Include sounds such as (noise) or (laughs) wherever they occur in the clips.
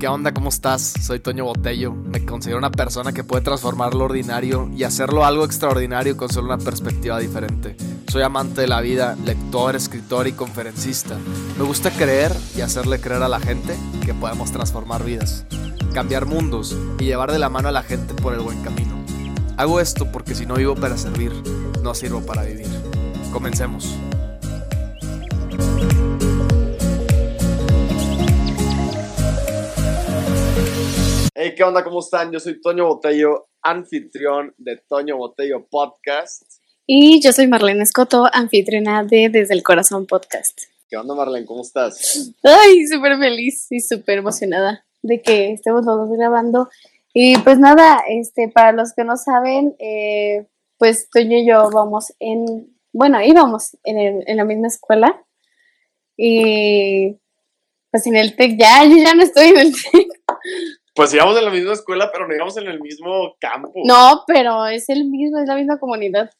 ¿Qué onda? ¿Cómo estás? Soy Toño Botello. Me considero una persona que puede transformar lo ordinario y hacerlo algo extraordinario con solo una perspectiva diferente. Soy amante de la vida, lector, escritor y conferencista. Me gusta creer y hacerle creer a la gente que podemos transformar vidas, cambiar mundos y llevar de la mano a la gente por el buen camino. Hago esto porque si no vivo para servir, no sirvo para vivir. Comencemos. Hey, ¿qué onda? ¿Cómo están? Yo soy Toño Botello, anfitrión de Toño Botello Podcast. Y yo soy Marlene Escoto, anfitriona de Desde el Corazón Podcast. ¿Qué onda, Marlene? ¿Cómo estás? Ay, súper feliz y súper emocionada de que estemos los dos grabando. Y pues nada, este, para los que no saben, eh, pues Toño y yo vamos en, bueno, íbamos en, el- en la misma escuela. Y pues en el TEC ya, yo ya no estoy en el TEC. Pues íbamos en la misma escuela, pero no íbamos en el mismo campo. No, pero es el mismo, es la misma comunidad.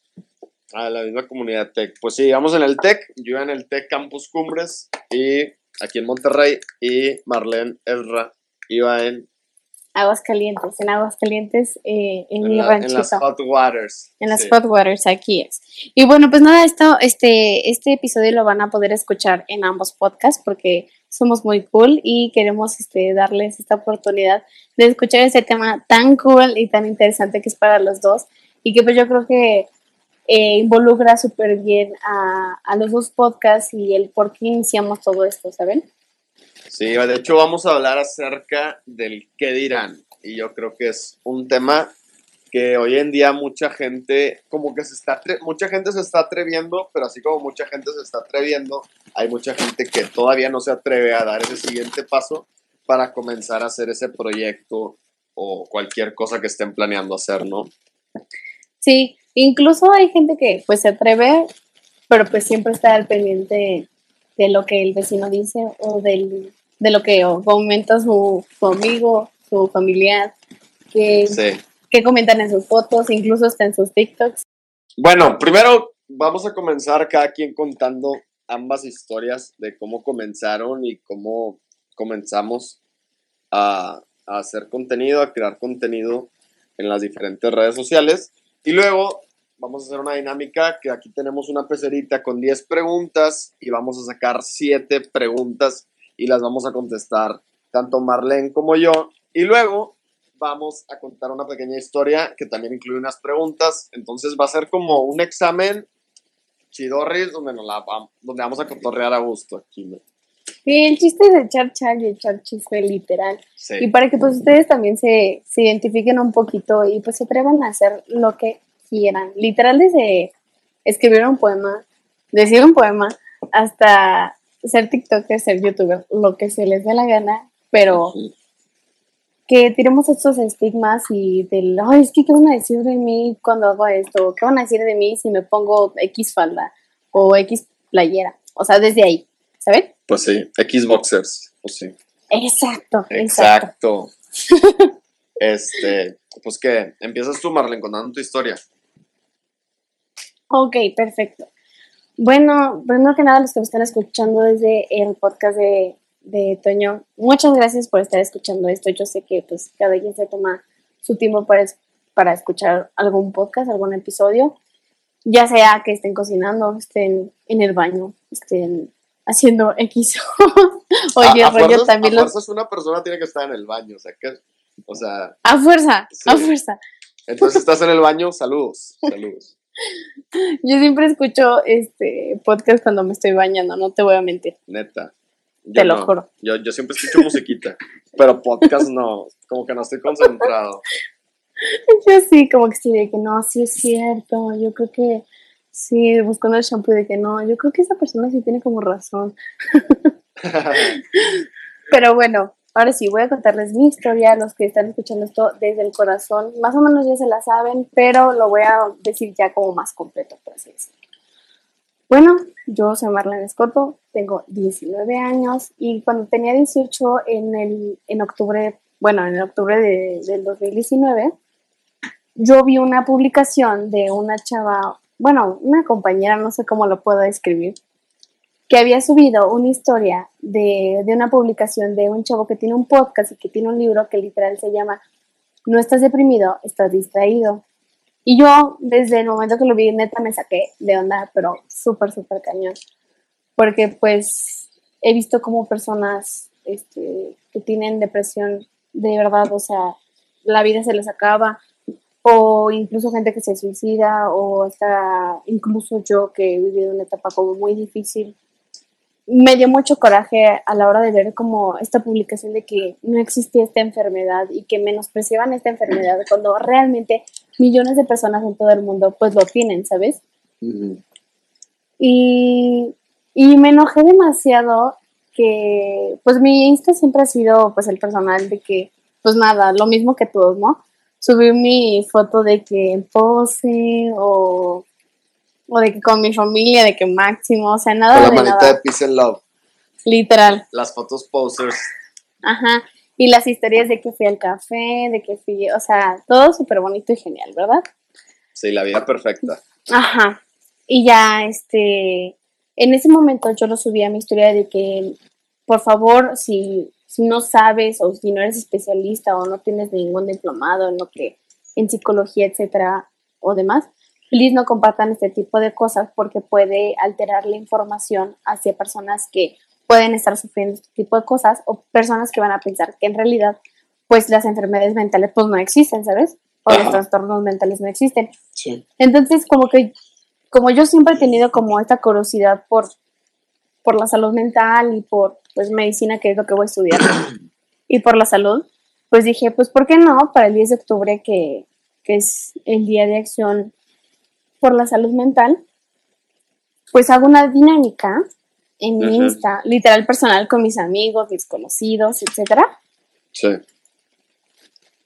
Ah, la misma comunidad TEC. Pues sí, íbamos en el TEC. Yo iba en el TEC Campus Cumbres y aquí en Monterrey. Y Marlene Ezra iba en, Aguascalientes, en Aguascalientes, eh, en, en, mi la- en ranchito. las Hot Waters. En las Sí. Hot Waters, aquí es. Y bueno, pues nada, esto, este, este episodio lo van a poder escuchar en ambos podcasts porque somos muy cool y queremos este, darles esta oportunidad de escuchar este tema tan cool y tan interesante que es para los dos y que pues yo creo que eh, involucra súper bien a, a los dos podcasts y el por qué iniciamos todo esto, ¿saben? Sí, de hecho vamos a hablar acerca del qué dirán. Y yo creo que es un tema que hoy en día mucha gente, como que se está, mucha gente se está atreviendo, pero así como mucha gente se está atreviendo, hay mucha gente que todavía no se atreve a dar ese siguiente paso para comenzar a hacer ese proyecto o cualquier cosa que estén planeando hacer, ¿no? Sí, incluso hay gente que pues se atreve, pero pues siempre está al pendiente de lo que el vecino dice o del, de lo que comenta su, su amigo, su familiar, que, Sí. Que comentan en sus fotos, incluso hasta en sus TikToks. Bueno, primero vamos a comenzar cada quien contando ambas historias de cómo comenzaron y cómo comenzamos a, a hacer contenido, a crear contenido en las diferentes redes sociales. Y luego vamos a hacer una dinámica que aquí tenemos una pecerita con 10 preguntas y vamos a sacar 7 preguntas y las vamos a contestar tanto Marlene como yo. Y luego vamos a contar una pequeña historia que también incluye unas preguntas. Entonces va a ser como un examen chidorris donde, nos la donde vamos a cotorrear a gusto aquí. ¿no? Sí, el chiste es echar chal y echar chisme literal. Sí. Y para que pues ustedes también se, se identifiquen un poquito y pues se atrevan a hacer lo que quieran. Literal desde escribir un poema, decir un poema, hasta ser TikToker, ser youtuber, lo que se les dé la gana, pero que tiremos estos estigmas y del, ay, es que qué van a decir de mí cuando hago esto, qué van a decir de mí si me pongo X falda o X playera. O sea, desde ahí, ¿saben? Pues sí, Xboxers. Pues sí. Exacto, exacto. Exacto. (laughs) este, pues que empiezas tú, Marlene, contando tu historia. Ok, perfecto. Bueno, primero que nada, los que me están escuchando desde el podcast de, de Toño, muchas gracias por estar escuchando esto. Yo sé que pues cada quien se toma su tiempo para, para escuchar algún podcast, algún episodio, ya sea que estén cocinando, estén en el baño, estén haciendo X. (laughs) Oye, a, rollo también a los... fuerzas una persona tiene que estar en el baño, o sea, que, o sea, A fuerza, a fuerza. entonces estás en el baño, saludos, saludos. (laughs) Yo siempre escucho este podcast cuando me estoy bañando, no te voy a mentir. Neta. Yo Te lo no. juro. Yo, yo siempre escucho (laughs) musiquita, pero podcast no, como que no estoy concentrado. (laughs) Yo sí, como que sí, de que no, sí es cierto. Yo creo que sí, buscando el shampoo de que no, yo creo que esa persona sí tiene como razón. (laughs) Pero bueno, ahora sí, voy a contarles mi historia, los que están escuchando esto desde el corazón. Más o menos ya se la saben, pero lo voy a decir ya como más completo, por así decirlo. Bueno, yo soy Marlene Escoto, tengo 19 años y cuando tenía 18 en, el, en octubre, bueno, en el octubre de- del 2019, yo vi una publicación de una chava, bueno, una compañera, no sé cómo lo puedo describir, que había subido una historia de, de, una publicación de un chavo que tiene un podcast y que tiene un libro que literal se llama No estás deprimido, estás distraído. Y yo, desde el momento que lo vi, neta me saqué de onda, pero súper, súper cañón. Porque pues he visto como personas este, que tienen depresión de verdad, o sea, la vida se les acaba, o incluso gente que se suicida, o hasta incluso yo que he vivido una etapa como muy difícil. Me dio mucho coraje a la hora de ver como esta publicación de que no existía esta enfermedad y que menospreciaban esta enfermedad cuando realmente millones de personas en todo el mundo pues lo tienen, ¿sabes? y, y me enojé demasiado que pues mi Insta siempre ha sido pues el personal de que pues nada, lo mismo que todos, ¿no? Subí mi foto de que en pose o, o de que con mi familia, de que máximo, o sea, nada con la manita de peace and love. Literal. Las fotos posers. Ajá. Y las historias de que fui al café, de que fui, o sea, todo súper bonito y genial, ¿verdad? Sí, la vida perfecta. Ajá. Y ya, este, en ese momento yo lo subí a mi historia de que, por favor, si si no sabes o si no eres especialista o no tienes ningún diplomado en lo que en psicología, etcétera, o demás, please no compartan este tipo de cosas porque puede alterar la información hacia personas que pueden estar sufriendo este tipo de cosas o personas que van a pensar que en realidad pues las enfermedades mentales pues no existen, ¿sabes? O los trastornos mentales no existen. Sí. Entonces, como que como yo siempre he tenido como esta curiosidad por por la salud mental y por pues medicina, que es lo que voy a estudiar, y por la salud, pues dije, pues ¿por qué no? Para el 10 de octubre, que, es el Día de Acción por la Salud Mental, pues hago una dinámica en mi Insta, literal personal con mis amigos, mis conocidos, etcétera. Sí.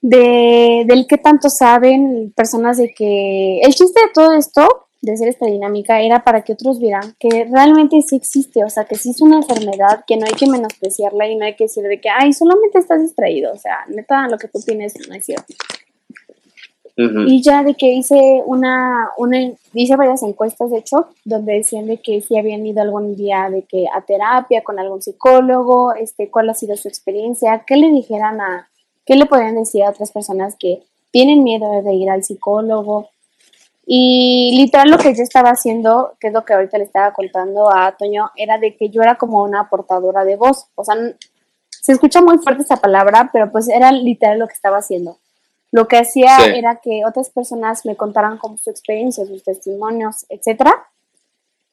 De, del que tanto saben personas de que el chiste de todo esto de hacer esta dinámica era para que otros vieran que realmente sí existe, o sea, que sí es una enfermedad, que no hay que menospreciarla y no hay que decir de que, ay, solamente estás distraído, o sea, neta, lo que tú tienes no es cierto. Y ya de que hice una, una, hice varias encuestas, de hecho, donde decían de que si habían ido algún día de que a terapia con algún psicólogo, este, cuál ha sido su experiencia, qué le dijeran a, qué le podrían decir a otras personas que tienen miedo de ir al psicólogo, y literal lo que yo estaba haciendo, que es lo que ahorita le estaba contando a Toño, era de que yo era como una portadora de voz. O sea, se escucha muy fuerte esa palabra, pero pues era literal lo que estaba haciendo. Lo que hacía era que otras personas me contaran como su experiencia, sus testimonios, etcétera,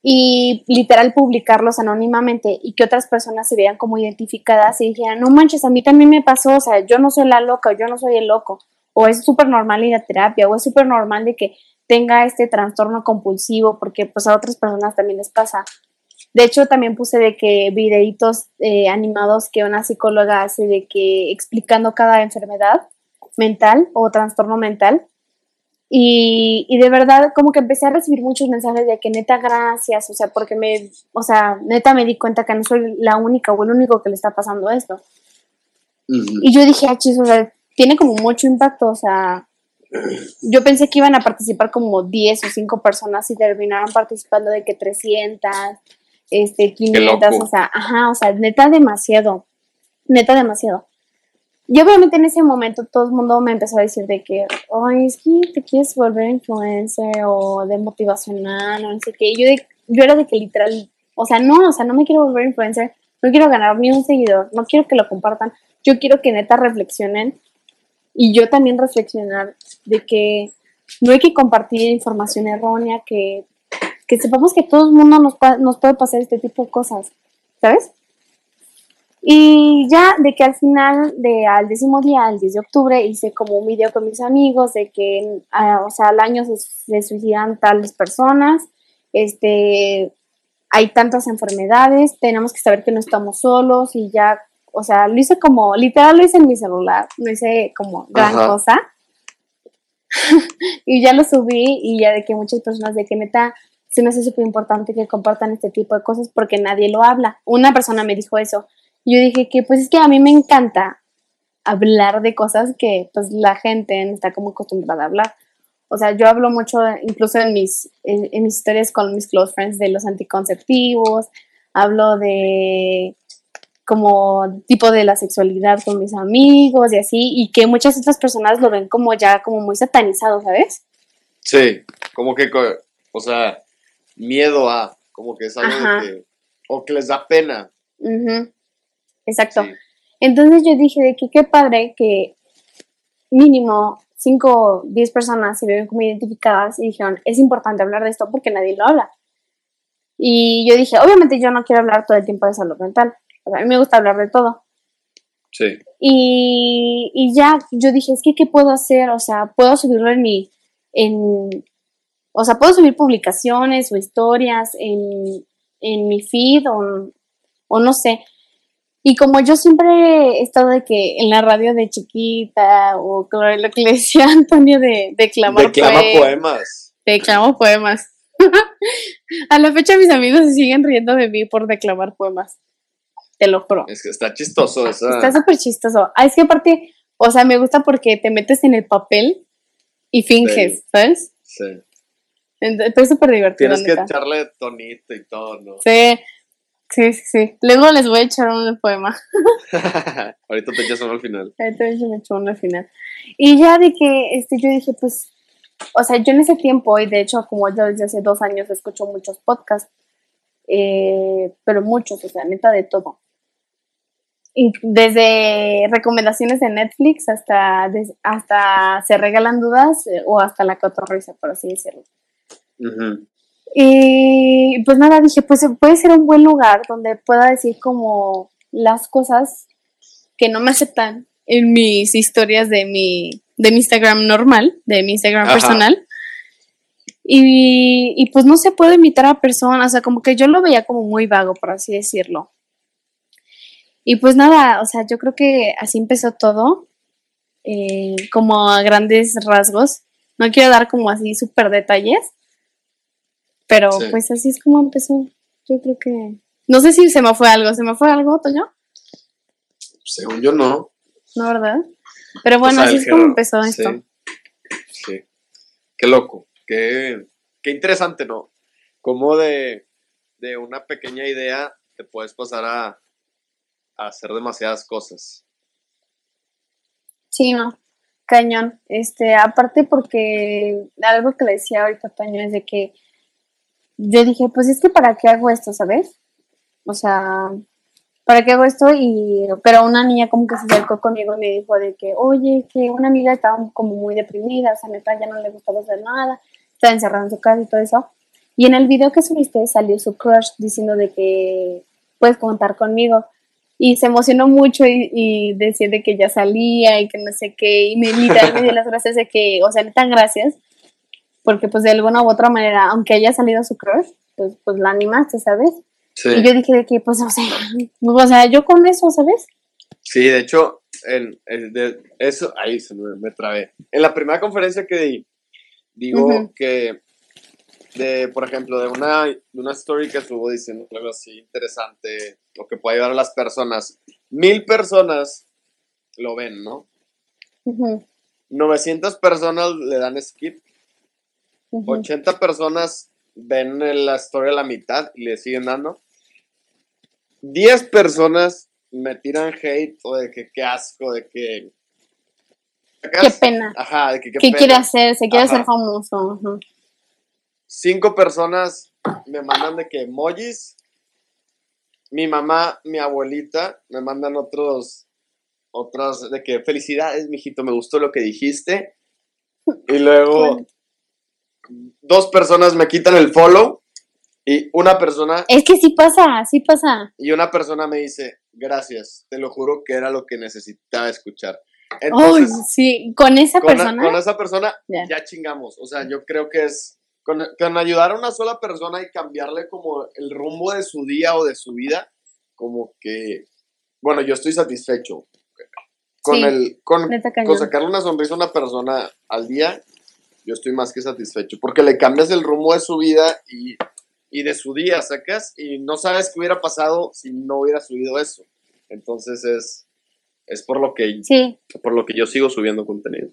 y literal publicarlos anónimamente y que otras personas se vean como identificadas y dijeran, no manches, a mí también me pasó, o sea, yo no soy la loca, yo no soy el loco, o es súper normal ir a terapia, o es súper normal de que tenga este trastorno compulsivo, porque pues a otras personas también les pasa. De hecho, también puse de que videitos eh, animados que una psicóloga hace de que explicando cada enfermedad mental o trastorno mental. Y, y, de verdad, como que empecé a recibir muchos mensajes de que neta, gracias, o sea, porque me, o sea, neta me di cuenta que no soy la única o el único que le está pasando esto. Y yo dije, ah, chis, o sea, tiene como mucho impacto, o sea, yo pensé que iban a participar como 10 o 5 personas y terminaron participando de que 300, este, 500, o sea, ajá, o sea, neta demasiado, neta demasiado. Y obviamente en ese momento todo el mundo me empezó a decir de que, ay, es que te quieres volver influencer o de motivacional o no sé qué. yo, yo era de que literal, o sea, no, o sea, no me quiero volver influencer, no quiero ganar ni un seguidor, no quiero que lo compartan, yo quiero que neta reflexionen y yo también reflexionar de que no hay que compartir información errónea, que, que sepamos que todo el mundo nos, nos puede pasar este tipo de cosas, ¿sabes? Y ya de que al final, de, al décimo día, el 10 de octubre, hice como un video con mis amigos de que, ah, o sea, al año se, se, suicidan tales personas, este, hay tantas enfermedades, tenemos que saber que no estamos solos y ya o sea, lo hice como, literal lo hice en mi celular, no hice como gran cosa. (laughs) y ya lo subí y ya de que muchas personas de que neta se me hace súper importante que compartan este tipo de cosas porque nadie lo habla. Una persona me dijo eso. Yo dije que pues es que a mí me encanta hablar de cosas que pues la gente no está como acostumbrada a hablar. O sea, yo hablo mucho incluso en mis, en mis historias con mis close friends de los anticonceptivos, hablo de como tipo de la sexualidad con mis amigos y así, y que muchas otras personas lo ven como ya como muy satanizado, ¿sabes? Sí, como que, o sea, miedo a, como que es algo de que, o que les da pena. Exacto. Entonces yo dije de que qué padre que mínimo 5 o 10 personas se vieron como identificadas y dijeron, es importante hablar de esto porque nadie lo habla. Y yo dije, obviamente yo no quiero hablar todo el tiempo de salud mental. a mí me gusta hablar de todo. Sí. Y, y, ya yo dije, es que, ¿qué puedo hacer? O sea, puedo subirlo en mi, en, o sea, puedo subir publicaciones o historias en, en mi feed o, o no sé. Y como yo siempre he estado de que en la radio de chiquita, o lo que le decía (laughs) Antonio de declamar Declama poemas. Declamo poemas. (laughs) A la fecha mis amigos se siguen riendo de mí por declamar poemas. Te lo juro. Es que está chistoso eso. Está súper chistoso. Ah, es que aparte, o sea, me gusta porque te metes en el papel y finges, ¿sabes? Sí. Estoy súper divertido. Tienes que echarle tonito y todo, ¿no? Sí. Sí, sí, sí. Luego les voy a echar un poema. (laughs) Ahorita te echas uno al final. Ahorita me echo uno al final. Y ya de que este, yo dije, pues, o sea, yo en ese tiempo, y de hecho, como yo desde hace dos años escucho muchos podcasts, eh, pero muchos, o sea, neta de todo. Y desde recomendaciones de Netflix hasta, hasta se regalan dudas eh, o hasta la cotorrisa, por así decirlo. Y pues nada, dije, pues puede ser un buen lugar donde pueda decir como las cosas que no me aceptan en mis historias de mi, de mi Instagram normal, de mi Instagram personal. Y, y, pues no se puede invitar a personas, o sea, como que yo lo veía como muy vago, por así decirlo. Y pues nada, o sea, yo creo que así empezó todo, eh, como a grandes rasgos. No quiero dar como así súper detalles, pero pues así es como empezó. Yo creo que. No sé si se me fue algo. ¿Se me fue algo, Toño? Según yo no. No, ¿verdad? Pero bueno, así es como empezó esto. Sí. Qué loco. Qué, qué interesante, ¿no? Como de, de una pequeña idea te puedes pasar a, a hacer demasiadas cosas. Sí, no. Cañón. Este, aparte porque algo que le decía ahorita Toño es de que yo dije, pues es que para qué hago esto, ¿sabes? O sea, ¿para qué hago esto? Y, pero una niña como que se acercó conmigo y me dijo de que, oye, que una amiga estaba como muy deprimida, o sea, neta ya no le gustaba hacer nada, estaba encerrada en su casa y todo eso. Y en el video que subiste salió su crush diciendo de que puedes contar conmigo. Y se emocionó mucho y, y decía de que ya salía y que no sé qué. Y me, literal me dio las gracias de que, o sea, tan gracias porque pues de alguna u otra manera, aunque haya salido su crush, pues, pues la animaste, ¿sabes? Sí. Y yo dije de que, pues, o sea, (laughs) o sea, yo con eso, ¿sabes? Sí, de hecho, en, de eso, ahí se me, me, trabé. En la primera conferencia que di, digo que, de, por ejemplo, de una, de una story que subo diciendo algo así interesante, o que puede ayudar a las personas, mil personas lo ven, ¿no? 900 personas le dan skip 80 personas ven la historia a la mitad y le siguen dando. 10 personas me tiran hate o de que qué asco, de que... Qué pena. Ajá, de que qué, quiere hacer? Se quiere hacer famoso. Cinco personas me mandan de que emojis. Mi mamá, mi abuelita me mandan otros, otras de que felicidades, mijito, me gustó lo que dijiste. Y luego dos personas me quitan el follow y una persona... Es que sí pasa, sí pasa. Y una persona me dice, gracias, te lo juro que era lo que necesitaba escuchar. Entonces, sí, con esa persona. con esa persona ya chingamos. O sea, yo creo que es con, ayudar a una sola persona y cambiarle como el rumbo de su día o de su vida, como que, bueno, yo estoy satisfecho. Con el, con, con sacarle una sonrisa a una persona al día, yo estoy más que satisfecho, porque le cambias el rumbo de su vida y, de su día, sacas, y no sabes qué hubiera pasado si no hubiera subido eso. Entonces es, es por, lo que, por lo que yo sigo subiendo contenido.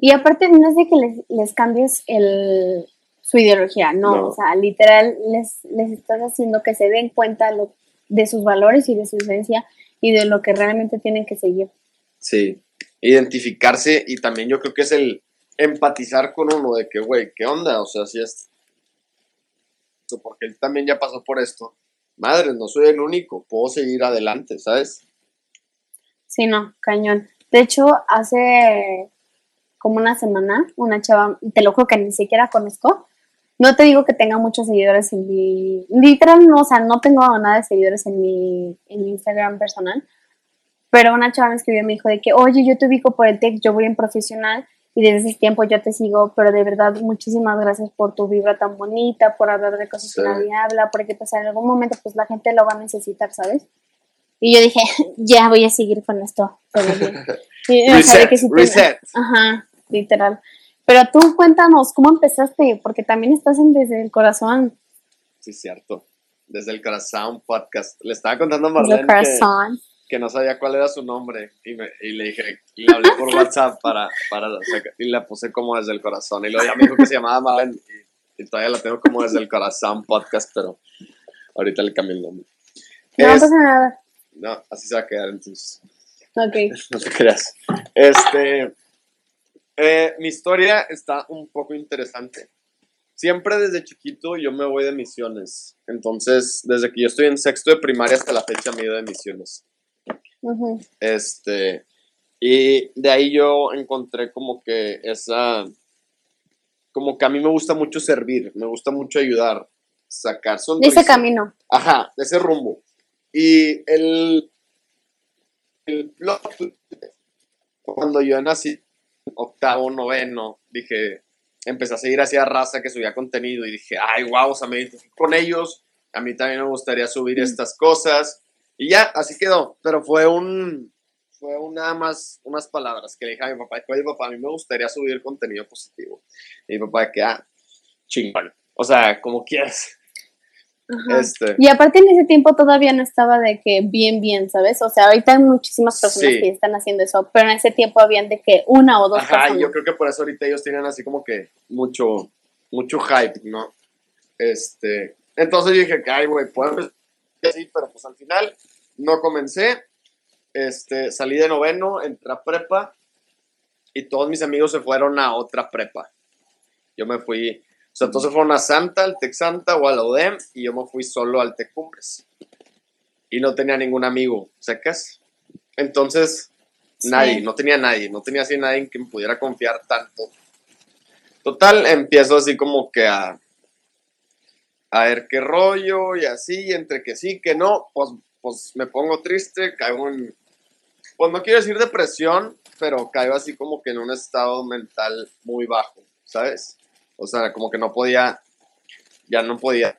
Y aparte no es de que les, cambies el, su ideología, no, No. o sea, literal les, les estás haciendo que se den cuenta lo- de sus valores y de su esencia y de lo que realmente tienen que seguir. Sí, identificarse y también yo creo que es el empatizar con uno de que, güey, ¿qué onda? O sea, si es... Porque él también ya pasó por esto. Madre, no soy el único, puedo seguir adelante, ¿sabes? Sí, no, cañón. De hecho, hace como una semana, una chava, te lo juro que ni siquiera conozco, no te digo que tenga muchos seguidores en mi, literal no, o sea, no tengo nada de seguidores en mi, en Instagram personal, pero una chava me escribió y me dijo de que, oye, yo te ubico por el tech, yo voy en profesional y desde ese tiempo yo te sigo, pero de verdad muchísimas gracias por tu vibra tan bonita, por hablar de cosas Sí. que nadie habla, porque pues en algún momento pues la gente lo va a necesitar, ¿sabes? Y yo dije, (laughs) ya voy a seguir con esto. (laughs) Y, o sea, de Reset, te-. Ajá, literal. Pero tú cuéntanos, ¿cómo empezaste? Porque también estás en Desde el Corazón. Sí, cierto. Desde el corazón podcast. Le estaba contando a Desde el Marlene que, Corazón. Que no sabía cuál era su nombre y, me, y le dije, y le hablé por WhatsApp para, y la puse como desde el corazón. Y luego ya me dijo que se llamaba Marlene y, y todavía la tengo como desde el corazón podcast, pero ahorita le cambié el nombre. No Es- pasa nada. no, así se va a quedar entonces. Ok. (laughs) No te creas. Este, eh, mi historia está un poco interesante. Siempre desde chiquito yo me voy de misiones. Entonces, desde que yo estoy en sexto de primaria hasta la fecha me he ido de misiones. Este, y de ahí yo encontré como que esa, como que a mí me gusta mucho servir, me gusta mucho ayudar, sacar sonrisas. ese camino. Ajá, ese rumbo. Y el, el plot, cuando yo nací, octavo, noveno, dije, empecé a seguir hacia raza que subía contenido y dije, ay, wow, o sea, me identifico con ellos, a mí también me gustaría subir estas cosas. Y ya, así quedó. Pero fue un, fue un nada más unas palabras que le dije a mi papá, oye, papá, a mí me gustaría subir contenido positivo. Y mi papá, de que, ah, chingón. O sea, como quieras. Este, Y aparte en ese tiempo todavía no estaba de que bien, bien, ¿sabes? O sea, ahorita hay muchísimas personas Sí. que están haciendo eso, pero en ese tiempo habían de que una o dos Ajá, personas. yo creo que por eso ahorita ellos tienen así como que mucho, mucho hype, ¿no? Este, entonces yo dije que, ay, güey, puedo así, pero pues al final no comencé. Este, salí de noveno, entré a prepa y todos mis amigos se fueron a otra prepa. Yo me fui, o sea, entonces fueron a Santa, al Tec Santa o a la UDEM y yo me fui solo al Tec Cumbres. Y no tenía ningún amigo, ¿sacas? Entonces, Sí. Nadie, no tenía nadie, no tenía así nadie en quien pudiera confiar tanto. Total, empiezo así como que a, a ver qué rollo y así, entre que sí, que no, pues, pues me pongo triste, caigo en, pues no quiero decir depresión, pero caigo así como que en un estado mental muy bajo, ¿sabes? O sea, como que no podía, ya no podía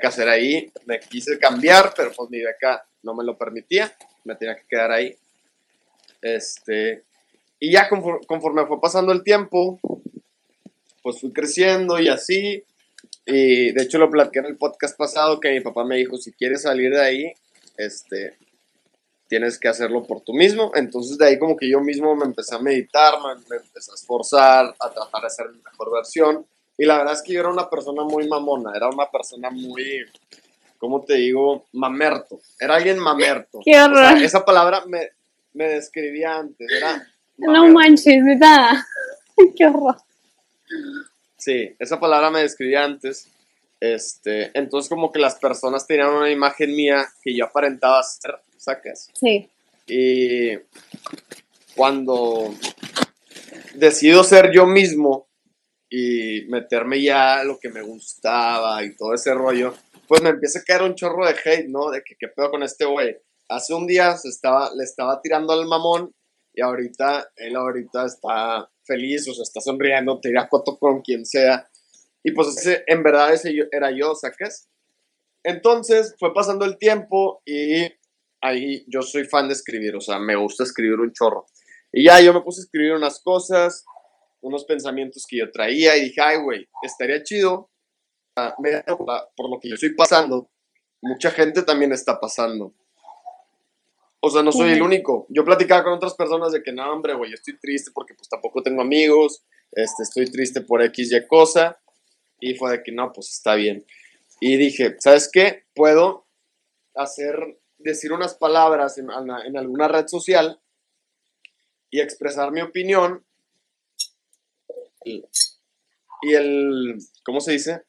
que hacer ahí, me quise cambiar, pero pues mi beca no me lo permitía, me tenía que quedar ahí. Este, y ya conforme, conforme fue pasando el tiempo, pues fui creciendo y así. Y de hecho lo platiqué en el podcast pasado que mi papá me dijo, si quieres salir de ahí, este, tienes que hacerlo por tú mismo. Entonces de ahí como que yo mismo me empecé a meditar, me, empecé a esforzar, a tratar de ser mi mejor versión. Y la verdad es que yo era una persona muy mamona, era una persona muy, ¿cómo te digo? Mamerto. Era alguien mamerto. Qué O horror. sea, esa palabra me, me describía antes, era... no manches, neta. (laughs) Qué horror. Sí, esa palabra me describía antes. Este, entonces como que las personas tenían una imagen mía que yo aparentaba ser, ¿sacas? Sí. Y cuando decido ser yo mismo y meterme ya lo que me gustaba y todo ese rollo, pues me empieza a caer un chorro de hate, ¿no? De que qué pedo con este güey. Hace un día se estaba, le estaba tirando al mamón y ahorita, él ahorita está feliz, o sea, está sonriendo, te irá coto con quien sea. Y pues ese, en verdad ese yo- era yo, ¿sacas? Entonces fue pasando el tiempo y ahí yo soy fan de escribir, o sea, me gusta escribir un chorro. Y ya yo me puse a escribir unas cosas, unos pensamientos que yo traía y dije, ay, güey, estaría chido. ah, por lo que yo estoy pasando, mucha gente también está pasando. O sea, no soy el único. Yo platicaba con otras personas de que, no, hombre, güey, estoy triste porque pues tampoco tengo amigos. este, estoy triste por X y cosa, y fue de que no, pues está bien. Y dije, ¿sabes qué? Puedo hacer, decir unas palabras en, en alguna red social y expresar mi opinión y, y el, ¿cómo se dice?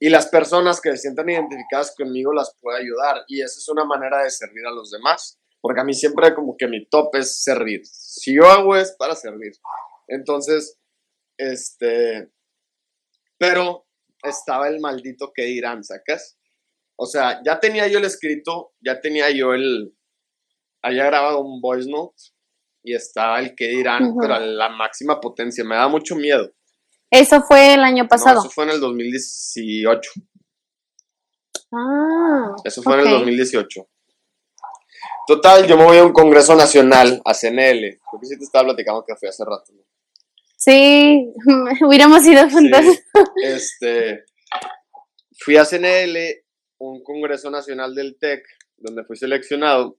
Y las personas que se sientan identificadas conmigo las puedo ayudar y esa es una manera de servir a los demás porque a mí siempre como que mi top es servir. Si yo hago es para servir. Entonces este pero estaba el maldito que dirán sacas o sea ya tenía yo el escrito ya tenía yo el había grabado un voice note y estaba el que dirán pero a la máxima potencia. Me da mucho miedo eso fue el año pasado. No, eso fue en el 2018. Ah. Eso fue en el 2018. Total, yo me voy a un congreso nacional, a CNL. Creo que sí te estaba platicando que fui hace rato. ¿no? Sí, (laughs) hubiéramos ido juntos. (laughs) este, fui a CNL, un congreso nacional del TEC, donde fui seleccionado.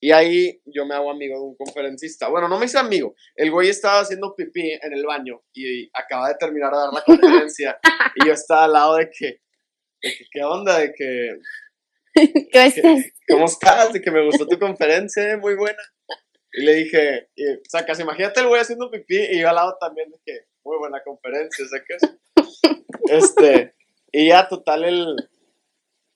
Y ahí yo me hago amigo de un conferencista. Bueno, no me hice amigo. El güey estaba haciendo pipí en el baño y acaba de terminar de dar la conferencia. (laughs) y yo estaba al lado de que, de que ¿qué onda? De que... (laughs) ¿Cómo estás? ¿Cómo estás? De que me gustó tu conferencia, muy buena. Y le dije, y, sacas, imagínate el güey haciendo pipí y yo al lado también de que, muy buena conferencia, ¿sacas? (laughs) Este, y ya total el,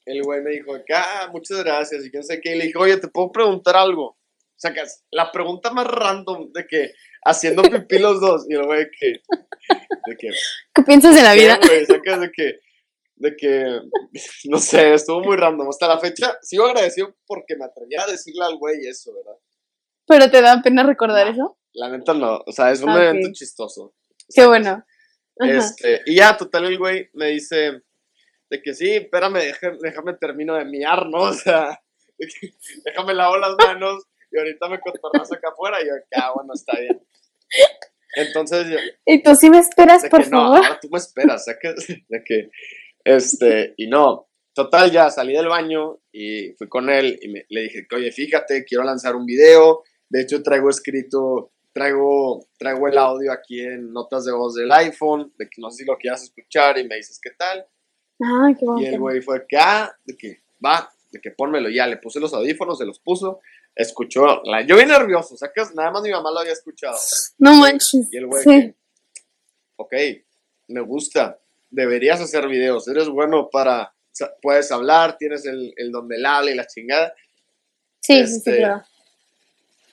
el güey me dijo, ah, muchas gracias, y quién sé qué, y le dije, oye, ¿te puedo preguntar algo? O sea, la pregunta más random de que, haciendo pipí los dos, y el güey que, de que, ¿qué piensas de la vida? Güey, sacas de que, de que, no sé, estuvo muy random, hasta la fecha, sigo agradecido porque me atreví a decirle al güey eso, ¿verdad? ¿Pero te da pena recordar eso? La neta no, o sea, es un evento chistoso. Qué bueno. Este, y ya, total, el güey me dice, de que sí, espérame, déjame, déjame termino de miar, ¿no? (laughs) O sea, déjame lavo las manos y ahorita me cotorras acá afuera y yo, ah, bueno, está bien. Entonces yo... ¿Y tú sí me esperas, por que, favor? No, ahora tú me esperas, ¿sabes? De que, este, y no, total, ya salí del baño y fui con él y me, le dije, oye, fíjate, quiero lanzar un video, de hecho traigo escrito, traigo, traigo el audio aquí en notas de voz del iPhone, de que no sé si lo quieras escuchar y me dices qué tal. Qué y el güey fue que, ah, de que, va, de que pónmelo ya. Le puse los audífonos, se los puso, escuchó. La, yo bien nervioso, sacas, nada más mi mamá lo había escuchado. No manches. Y el güey, sí. ok, me gusta, deberías hacer videos, eres bueno para, puedes hablar, tienes el, el don del habla y la chingada. Sí, sí, sí, este, claro.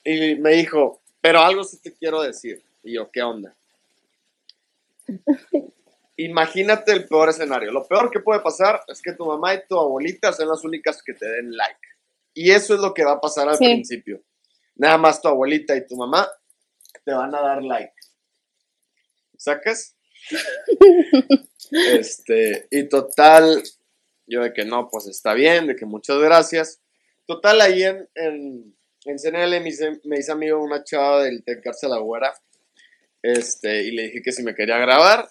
Y me dijo, pero algo sí te quiero decir. Y yo, ¿qué onda? (laughs) imagínate el peor escenario. Lo peor que puede pasar es que tu mamá y tu abuelita sean las únicas que te den like. Y eso es lo que va a pasar al principio. Nada más tu abuelita y tu mamá te van a dar like. ¿Sacas? (laughs) este, y total, yo de que no, pues está bien, de que muchas gracias. Total, ahí en, en, en CNL me hice, me hice amigo una chava del Tec la Güera. Este, y le dije que si me quería grabar,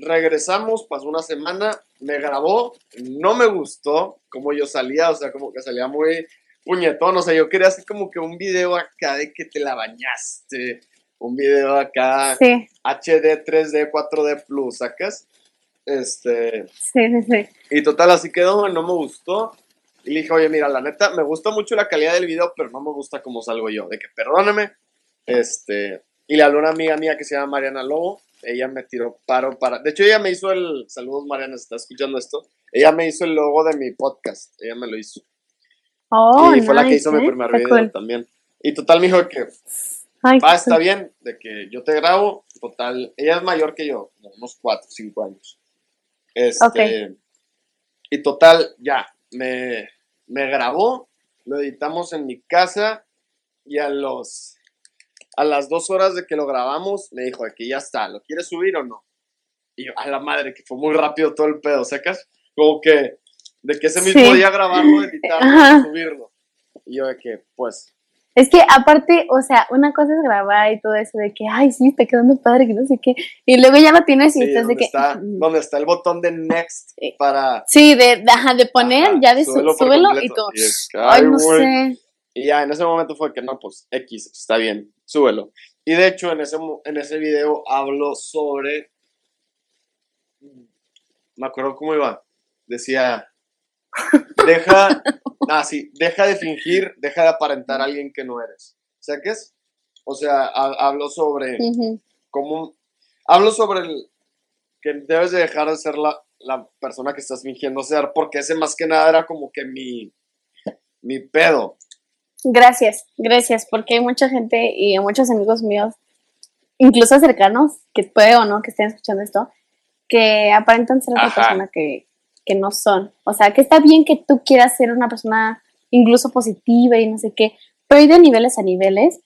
regresamos, pasó una semana, me grabó, no me gustó como yo salía, o sea, como que salía muy puñetón, o sea, yo quería hacer como que un video acá de que te la bañaste, un video acá HD, 3D, 4D Plus, ¿sacas? Este... Sí, sí, sí. Y total, así quedó, no me gustó. Y le dije, oye, mira, la neta, me gusta mucho la calidad del video, pero no me gusta cómo salgo yo. De que perdóname. Este. Y le habló una amiga mía que se llama Mariana Lobo ella me tiró paro para. De hecho, ella me hizo el. Saludos, Mariana, si está escuchando esto. Ella me hizo el logo de mi podcast. Ella me lo hizo. Oh, y fue la que hizo mi ¿eh? primer video también. Y total me dijo que. va, está bien, de que yo te grabo. Total, ella es mayor que yo, unos 4, 5 años. Este. Y total, ya, me, me grabó, lo editamos en mi casa y a los a las dos horas de que lo grabamos, me dijo, aquí ya está, ¿lo quieres subir o no? Y yo, a la madre, que fue muy rápido todo el pedo, ¿sacas? Como que, de que ese mismo día grabarlo, editarlo, subirlo. Y yo de que, pues... Es que aparte, o sea, una cosa es grabar y todo eso de que, ay, sí, está quedando padre, que no sé qué. Y luego ya lo tienes y estás de que... Está, donde está el botón de next para... Sí, de, de poner, ya de súbelo, y todo. ay, no sé. Y ya en ese momento fue que no, pues X, está bien súbelo. Y de hecho, en ese, en ese video hablo sobre. Me acuerdo cómo iba. Decía. (laughs) Deja. Ah, sí. Deja de fingir, deja de aparentar a alguien que no eres. ¿Sabes? O sea, ha- hablo sobre Ujú. cómo. Hablo sobre el. Que debes de dejar de ser la, la persona que estás fingiendo ser. Porque ese más que nada era como que mi. Mi pedo. Gracias, gracias, porque hay mucha gente y muchos amigos míos, incluso cercanos, que puede o no que estén escuchando esto, que aparentan ser otra Ajá. persona que, que no son. O sea, que está bien que tú quieras ser una persona incluso positiva y no sé qué, pero hay de niveles a niveles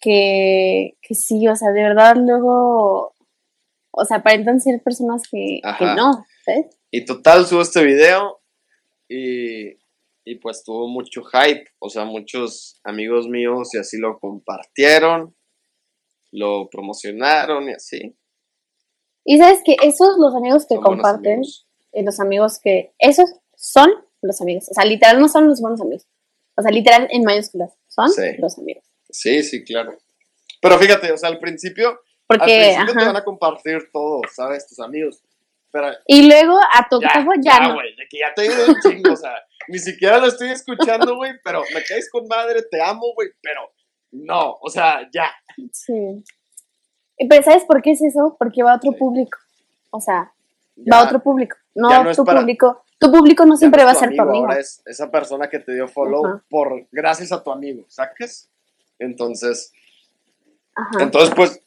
que, que sí, o sea, de verdad luego, o sea, aparentan ser personas que, que no, ¿sabes? Y total, subo este video y, y pues tuvo mucho hype. O sea, muchos amigos míos y así lo compartieron, lo promocionaron y así. Y sabes que esos, los amigos que Son comparten, amigos. eh, los amigos que, esos son los amigos, o sea, literal no son los buenos amigos, o sea, literal en mayúsculas, son Sí. los amigos. Sí, sí, claro. Pero fíjate, o sea, al principio, al Porque, principio te van a compartir todo, ¿sabes? Tus amigos. Pero Y luego a tu ya, ya, no. güey, de que ya te he ido un chingo, o sea, ni siquiera lo estoy escuchando, güey, pero me caes con madre, te amo, güey, pero no, o sea, ya. Sí. Pero ¿sabes por qué es eso? Porque va a otro Sí. público. O sea, ya. va a otro público. No, no tu para- público. Tu público no siempre no va a ser tu amigo. Ahora es esa persona que te dio follow por gracias a tu amigo, ¿sacas? Entonces, Ajá. entonces pues,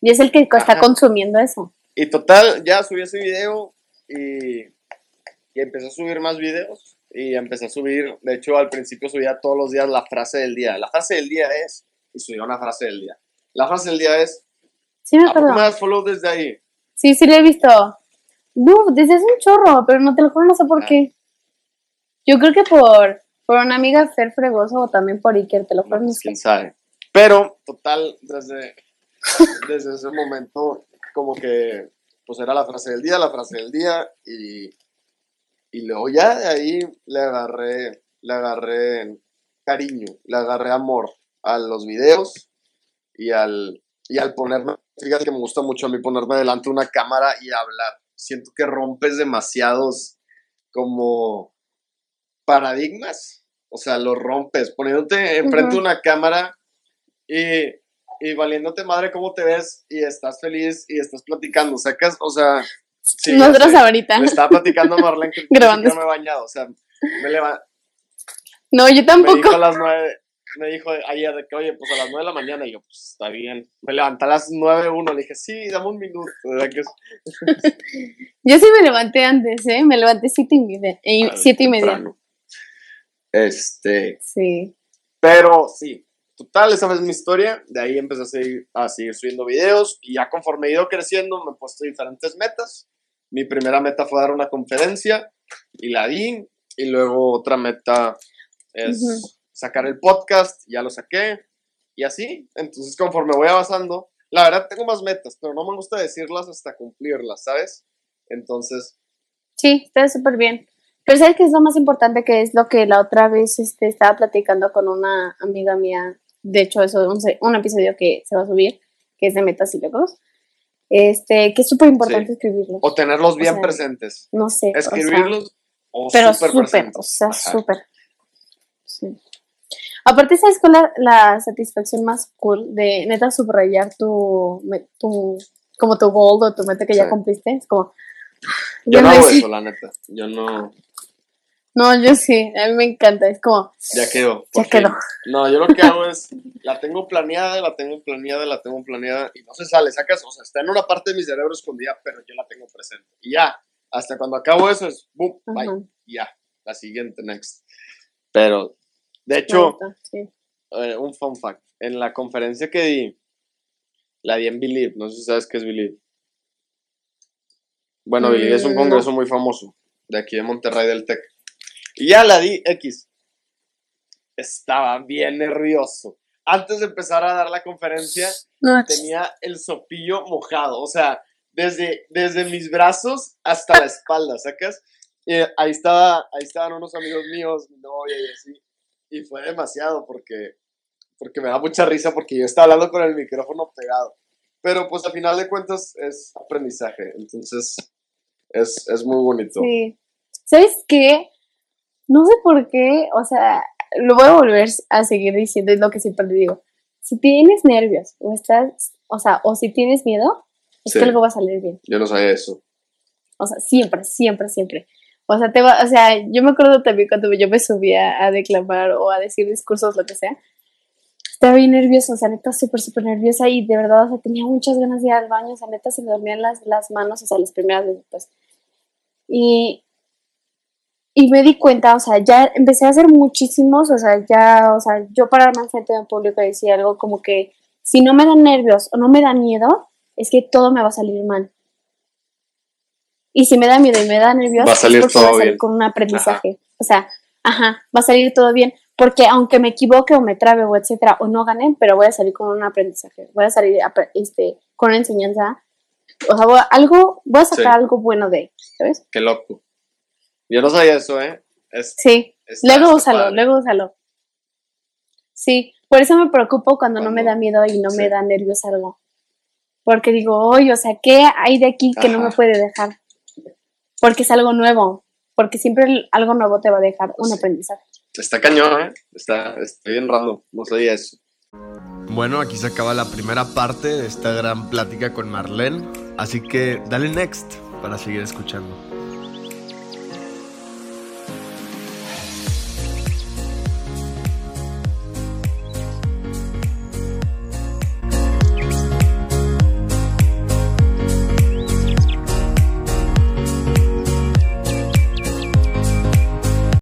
y es el que está consumiendo eso. Y total, ya subí ese video y, y empecé a subir más videos y empecé a subir, de hecho al principio subía todos los días la frase del día. La frase del día es, y subía una frase del día. La frase del día es, Sí, me ¿a poco acuerdo. me das follow desde ahí? Sí, sí lo he visto. No, desde hace un chorro, pero no te lo juro, no sé por Ah. qué. Yo creo que por, por una amiga Fer Fregoso o también por Iker, te lo juro, no Pues, sé. quién sabe. Pero, total, desde, (laughs) desde ese momento, como que, pues era la frase del día, la frase del día, y, y luego ya de ahí le agarré, le agarré cariño, le agarré amor a los videos y al, y al ponerme, fíjate que me gusta mucho a mí ponerme delante de una cámara y hablar. Siento que rompes demasiados como paradigmas, o sea, los rompes, poniéndote enfrente de una cámara y, y valiéndote madre cómo te ves y estás feliz y estás platicando, sacas, o sea, sí, Nosotros sé. ahorita. Le estaba platicando Marlene que (laughs) Grabando no me he bañado, o sea, me, leva- No, yo me tampoco. dijo a las nueve, me dijo ayer de que, oye, pues a las nueve de la mañana, y yo, pues está bien. Me levanté a las nueve uno, le dije, sí, dame un minuto, ¿verdad que es- (laughs) Yo sí me levanté antes, ¿eh? Me levanté siete y media. eh, siete y media. temprano. Este, Sí. pero sí, total, esa es mi historia. De ahí empecé a seguir, a seguir subiendo videos y ya conforme he ido creciendo me he puesto diferentes metas. Mi primera meta fue dar una conferencia y la di. Y luego otra meta es sacar el podcast, ya lo saqué. Y así, entonces conforme voy avanzando, la verdad tengo más metas, pero no me gusta decirlas hasta cumplirlas, ¿sabes? Entonces, Sí, está súper bien. Pero ¿sabes qué es lo más importante? Que es lo que la otra vez este, estaba platicando con una amiga mía. De hecho, eso es un, un episodio que se va a subir, que es de metas y logros. Este, que es súper importante Sí. escribirlo. o tenerlos bien sea, presentes. No sé. o sea, Escribirlos o pero súper o sea, súper. Sí. Aparte, ¿sabes cuál es la, la satisfacción más cool de neta subrayar tu, tu como tu goal o tu meta que ya cumpliste? Es como... Yo no lo hago eso, la neta. Yo no. No, yo sí, a mí me encanta, es como, Ya quedó. ya quedó. No, yo lo que hago es, la tengo planeada, la tengo planeada, la tengo planeada y no se sale, sacas, o sea, está en una parte de mi cerebro escondida, pero yo la tengo presente. Y ya, hasta cuando acabo eso es, boom, bye, Ajá, y ya, la siguiente, next. Pero, de hecho, gusta, sí. eh, un fun fact, en la conferencia que di, la di en Believe, no sé si sabes qué es Believe. Bueno, Believe es un Mm, congreso muy famoso, de aquí de Monterrey del TEC. Y ya la di X. Estaba bien nervioso. Antes de empezar a dar la conferencia, No, tenía el sopillo mojado. O sea, desde, desde mis brazos hasta la espalda, ¿sacas? Y ahí, estaba, ahí estaban unos amigos míos, mi novia y así. Y fue demasiado porque porque me da mucha risa porque yo estaba hablando con el micrófono pegado. Pero pues al final de cuentas es aprendizaje, entonces es, es muy bonito. Sí. ¿Sabes qué? No sé por qué, o sea, lo voy a volver a seguir diciendo, es lo que siempre le digo. Si tienes nervios o estás, o sea, o si tienes miedo, es Sí. que algo va a salir bien. Yo no sabía eso. O sea, siempre, siempre, siempre. O sea, te va, o sea, yo me acuerdo también cuando yo me subía a declamar o a decir discursos, lo que sea. Estaba bien nerviosa, o sea, neta, súper, súper nerviosa y de verdad, o sea, tenía muchas ganas de ir al baño, o sea, neta, se me dormían las, las manos, o sea, las primeras veces, pues. Y, y me di cuenta, o sea, ya empecé a hacer muchísimos, o sea, ya, o sea, yo pararme enfrente de un público y decir algo como que si no me dan nervios o no me da miedo, es que todo me va a salir mal. Y si me da miedo y me da nervios, Va a salir es todo voy a salir bien. con un aprendizaje. O sea, ajá, va a salir todo bien. Porque aunque me equivoque o me trabe o etcétera, o no gane, pero voy a salir con un aprendizaje. Voy a salir este, con una enseñanza. O sea, voy a- algo, voy a sacar Sí. algo bueno de, ¿sabes? Qué loco. Yo no sabía eso, ¿eh? Es, Sí. está- Luego está úsalo, padre. luego úsalo. Sí, por eso me preocupo cuando no me da miedo y no me da nervios algo. Porque digo, oye, o sea, ¿qué hay de aquí que no me puede dejar? Porque es algo nuevo. Porque siempre algo nuevo te va a dejar un Sí. aprendizaje. Está cañón, ¿eh? Está, está bien raro. No sabía eso. Bueno, aquí se acaba la primera parte de esta gran plática con Marlene, así que dale next para seguir escuchando.